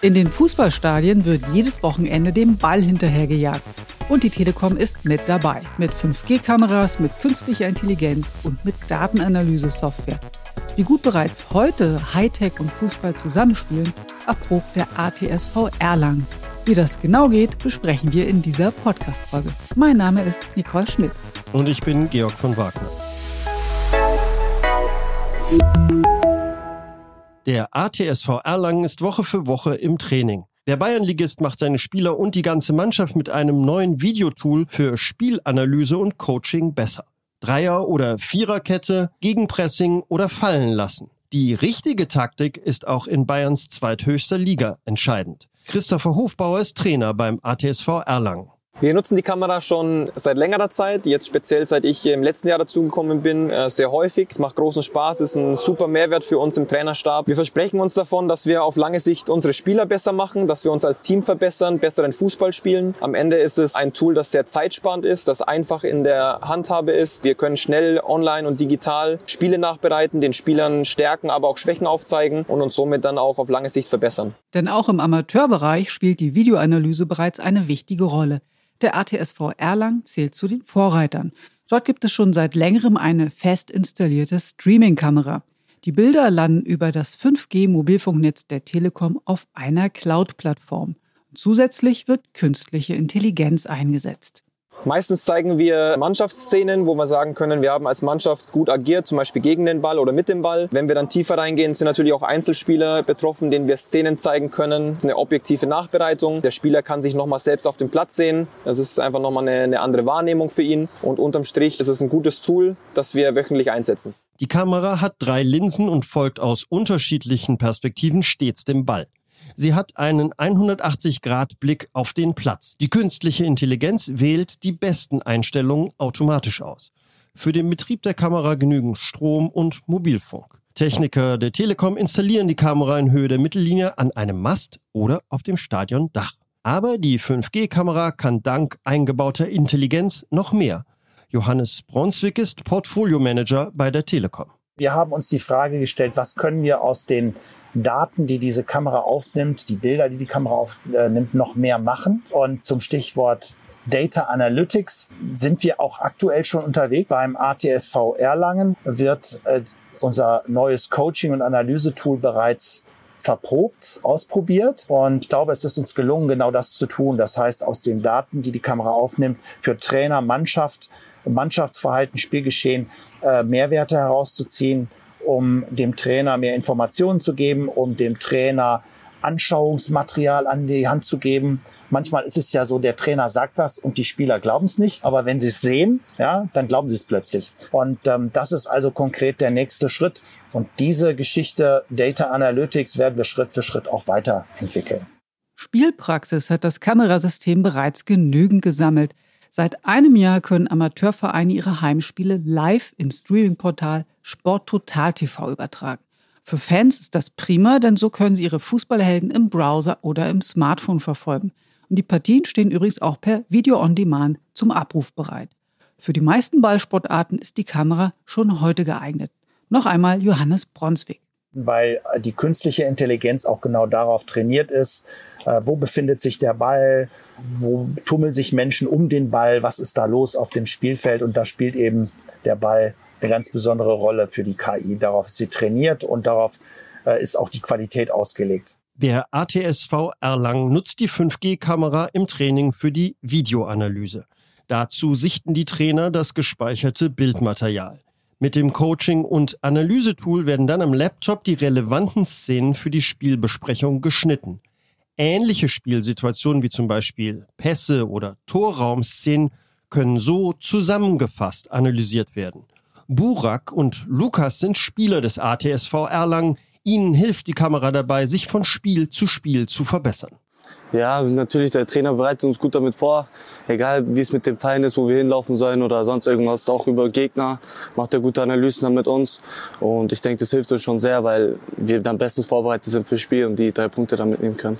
In den Fußballstadien wird jedes Wochenende dem Ball hinterhergejagt. Und die Telekom ist mit dabei. Mit 5G-Kameras, mit künstlicher Intelligenz und mit Datenanalyse-Software. Wie gut bereits heute Hightech und Fußball zusammenspielen, erprobt der ATSV Erlangen. Wie das genau geht, besprechen wir in dieser Podcast-Folge. Mein Name ist Nicole Schmidt. Und ich bin Georg von Wagner. Der ATSV Erlangen ist Woche für Woche im Training. Der Bayernligist macht seine Spieler und die ganze Mannschaft mit einem neuen Videotool für Spielanalyse und Coaching besser. Dreier- oder Viererkette, Gegenpressing oder Fallen lassen. Die richtige Taktik ist auch in Bayerns zweithöchster Liga entscheidend. Christopher Hofbauer ist Trainer beim ATSV Erlangen. Wir nutzen die Kamera schon seit längerer Zeit, jetzt speziell seit ich im letzten Jahr dazugekommen bin, äh, sehr häufig. Es macht großen Spaß, ist ein super Mehrwert für uns im Trainerstab. Wir versprechen uns davon, dass wir auf lange Sicht unsere Spieler besser machen, dass wir uns als Team verbessern, besseren Fußball spielen. Am Ende ist es ein Tool, das sehr zeitsparend ist, das einfach in der Handhabe ist. Wir können schnell online und digital Spiele nachbereiten, den Spielern stärken, aber auch Schwächen aufzeigen und uns somit dann auch auf lange Sicht verbessern. Denn auch im Amateurbereich spielt die Videoanalyse bereits eine wichtige Rolle. Der ATSV Erlang zählt zu den Vorreitern. Dort gibt es schon seit längerem eine fest installierte Streaming-Kamera. Die Bilder landen über das 5G-Mobilfunknetz der Telekom auf einer Cloud-Plattform. Zusätzlich wird künstliche Intelligenz eingesetzt. Meistens zeigen wir Mannschaftsszenen, wo wir sagen können, wir haben als Mannschaft gut agiert, zum Beispiel gegen den Ball oder mit dem Ball. Wenn wir dann tiefer reingehen, sind natürlich auch Einzelspieler betroffen, denen wir Szenen zeigen können. Das ist eine objektive Nachbereitung. Der Spieler kann sich nochmal selbst auf dem Platz sehen. Das ist einfach nochmal eine, eine andere Wahrnehmung für ihn. Und unterm Strich ist es ein gutes Tool, das wir wöchentlich einsetzen. Die Kamera hat drei Linsen und folgt aus unterschiedlichen Perspektiven stets dem Ball. Sie hat einen 180-Grad-Blick auf den Platz. Die künstliche Intelligenz wählt die besten Einstellungen automatisch aus. Für den Betrieb der Kamera genügen Strom und Mobilfunk. Techniker der Telekom installieren die Kamera in Höhe der Mittellinie an einem Mast oder auf dem Stadiondach. Aber die 5G-Kamera kann dank eingebauter Intelligenz noch mehr. Johannes Bronswick ist Portfolio-Manager bei der Telekom. Wir haben uns die Frage gestellt, was können wir aus den Daten, die diese Kamera aufnimmt, die Bilder, die die Kamera aufnimmt, noch mehr machen. Und zum Stichwort Data Analytics sind wir auch aktuell schon unterwegs. Beim ATSV Erlangen wird äh, unser neues Coaching- und Analysetool bereits verprobt, ausprobiert. Und ich glaube, es ist uns gelungen, genau das zu tun. Das heißt, aus den Daten, die die Kamera aufnimmt, für Trainer, Mannschaft, Mannschaftsverhalten, Spielgeschehen äh, Mehrwerte herauszuziehen um dem Trainer mehr Informationen zu geben, um dem Trainer Anschauungsmaterial an die Hand zu geben. Manchmal ist es ja so, der Trainer sagt das und die Spieler glauben es nicht, aber wenn sie es sehen, ja, dann glauben sie es plötzlich. Und ähm, das ist also konkret der nächste Schritt. Und diese Geschichte Data Analytics werden wir Schritt für Schritt auch weiterentwickeln. Spielpraxis hat das Kamerasystem bereits genügend gesammelt. Seit einem Jahr können Amateurvereine ihre Heimspiele live ins Streamingportal Sport Total TV übertragen. Für Fans ist das prima, denn so können sie ihre Fußballhelden im Browser oder im Smartphone verfolgen. Und die Partien stehen übrigens auch per Video on Demand zum Abruf bereit. Für die meisten Ballsportarten ist die Kamera schon heute geeignet. Noch einmal Johannes Bronswig weil die künstliche Intelligenz auch genau darauf trainiert ist, wo befindet sich der Ball, wo tummeln sich Menschen um den Ball, was ist da los auf dem Spielfeld und da spielt eben der Ball eine ganz besondere Rolle für die KI. Darauf ist sie trainiert und darauf äh, ist auch die Qualität ausgelegt. Der ATSV Erlangen nutzt die 5G-Kamera im Training für die Videoanalyse. Dazu sichten die Trainer das gespeicherte Bildmaterial. Mit dem Coaching- und Analysetool werden dann am Laptop die relevanten Szenen für die Spielbesprechung geschnitten. Ähnliche Spielsituationen wie zum Beispiel Pässe oder Torraumszenen können so zusammengefasst analysiert werden. Burak und Lukas sind Spieler des ATSV Erlangen. Ihnen hilft die Kamera dabei, sich von Spiel zu Spiel zu verbessern. Ja, natürlich, der Trainer bereitet uns gut damit vor. Egal, wie es mit dem Verein ist, wo wir hinlaufen sollen oder sonst irgendwas, auch über Gegner, macht er gute Analysen dann mit uns. Und ich denke, das hilft uns schon sehr, weil wir dann bestens vorbereitet sind fürs Spiel und die drei Punkte dann mitnehmen können.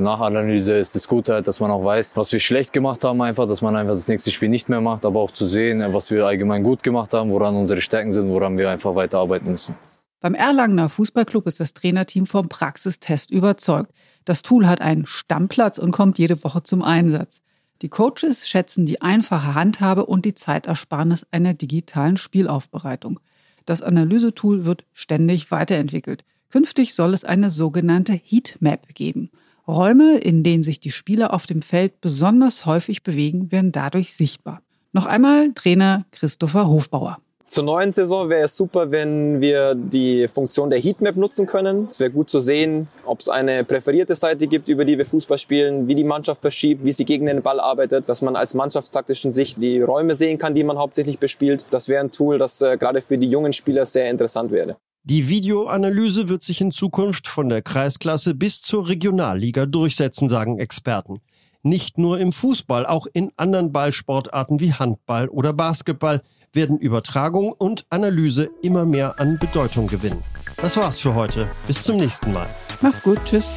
Nach Analyse ist es gut, halt, dass man auch weiß, was wir schlecht gemacht haben einfach, dass man einfach das nächste Spiel nicht mehr macht, aber auch zu sehen, was wir allgemein gut gemacht haben, woran unsere Stärken sind, woran wir einfach weiterarbeiten müssen. Beim Erlangener Fußballclub ist das Trainerteam vom Praxistest überzeugt. Das Tool hat einen Stammplatz und kommt jede Woche zum Einsatz. Die Coaches schätzen die einfache Handhabe und die Zeitersparnis einer digitalen Spielaufbereitung. Das Analysetool wird ständig weiterentwickelt. Künftig soll es eine sogenannte Heatmap geben. Räume, in denen sich die Spieler auf dem Feld besonders häufig bewegen, werden dadurch sichtbar. Noch einmal Trainer Christopher Hofbauer. Zur neuen Saison wäre es super, wenn wir die Funktion der Heatmap nutzen können. Es wäre gut zu sehen, ob es eine präferierte Seite gibt, über die wir Fußball spielen, wie die Mannschaft verschiebt, wie sie gegen den Ball arbeitet, dass man als mannschaftstaktischen Sicht die Räume sehen kann, die man hauptsächlich bespielt. Das wäre ein Tool, das äh, gerade für die jungen Spieler sehr interessant wäre. Die Videoanalyse wird sich in Zukunft von der Kreisklasse bis zur Regionalliga durchsetzen, sagen Experten. Nicht nur im Fußball, auch in anderen Ballsportarten wie Handball oder Basketball werden Übertragung und Analyse immer mehr an Bedeutung gewinnen. Das war's für heute. Bis zum nächsten Mal. Mach's gut. Tschüss.